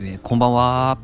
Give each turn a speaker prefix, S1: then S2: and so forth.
S1: えーこんばんは。